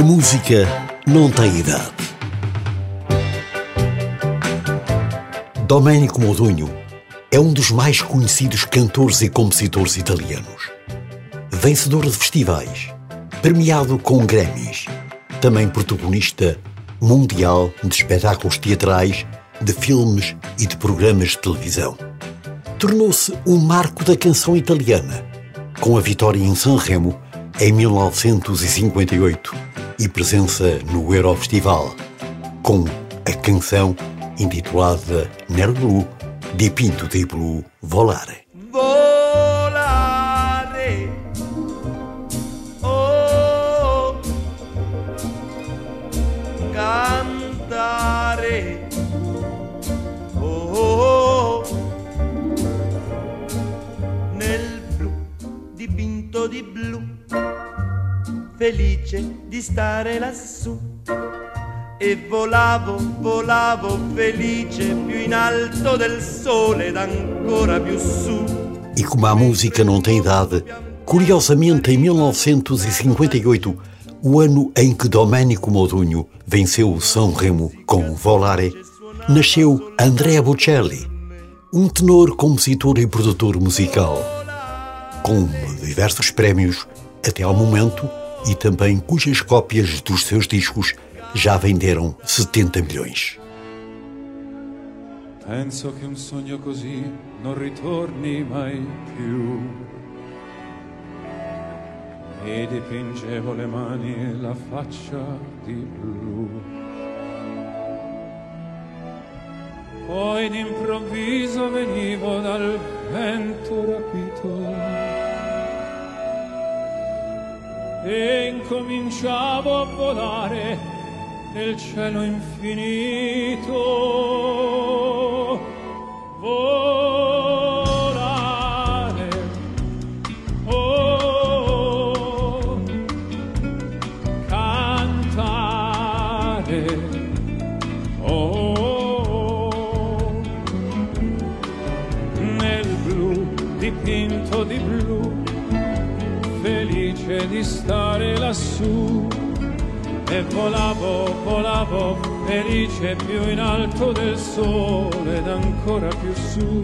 A música não tem idade. Domenico Modugno é um dos mais conhecidos cantores e compositores italianos. Vencedor de festivais, premiado com Grammys, também protagonista mundial de espetáculos teatrais, de filmes e de programas de televisão. Tornou-se um marco da canção italiana, com a vitória em Sanremo em 1958 e presença no Eurofestival, com a canção intitulada Dipinto di Blu Volare. Volare. Felice di stare lassù. E volavo, volavo felice più in alto del sole ed ancora più su. E como a música não tem idade, curiosamente em 1958, o ano em que Domenico Modugno venceu o São Remo com Volare, nasceu Andrea Bocelli, um tenor, compositor e produtor musical, com diversos prémios até ao momento e também cujas cópias dos seus discos já venderam 70 milhões. Penso che un sogno così non ritorni mai più. E dipingevo le mani e la faccia di blu. Poi d'improvviso venivo dal vento rapito e incominciavo a volare nel cielo infinito. Volare, oh, cantare, oh, nel blu dipinto di blu, felice di stare lassù e volavo, volavo felice più in alto del sole ed ancora più su,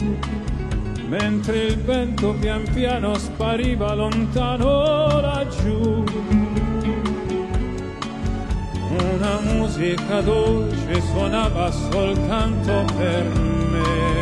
mentre il vento pian piano spariva lontano laggiù. Una musica dolce suonava soltanto per me.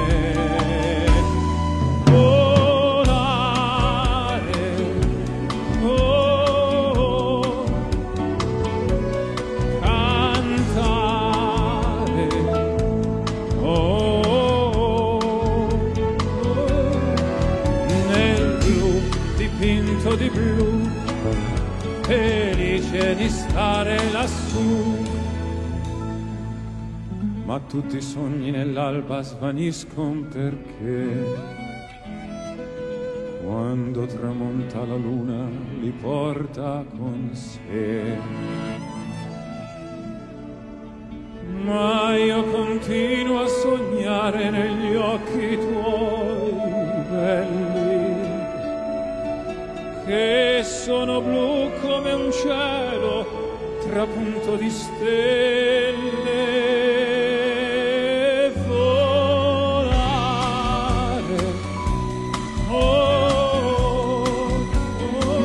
Felice di stare lassù. Ma tutti i sogni nell'alba svaniscono perché quando tramonta la luna li porta con sé. Ma io continuo a sognare negli occhi che sono blu come un cielo trapunto di stelle. Volare, oh, oh,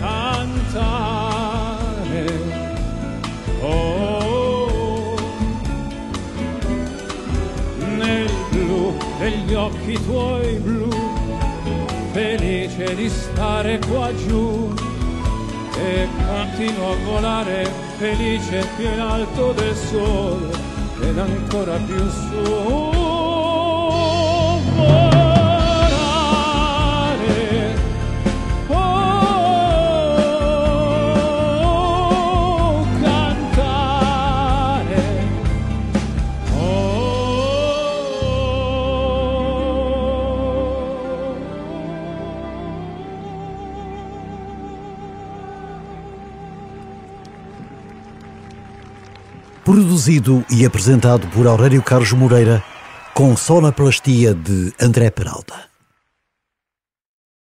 cantare, oh, nel blu degli occhi tuoi blu, felice di stare qua giù e continuo a volare felice più in alto del sole ed ancora più su. Produzido e apresentado por Aurélio Carlos Moreira, com sonoplastia de André Peralta.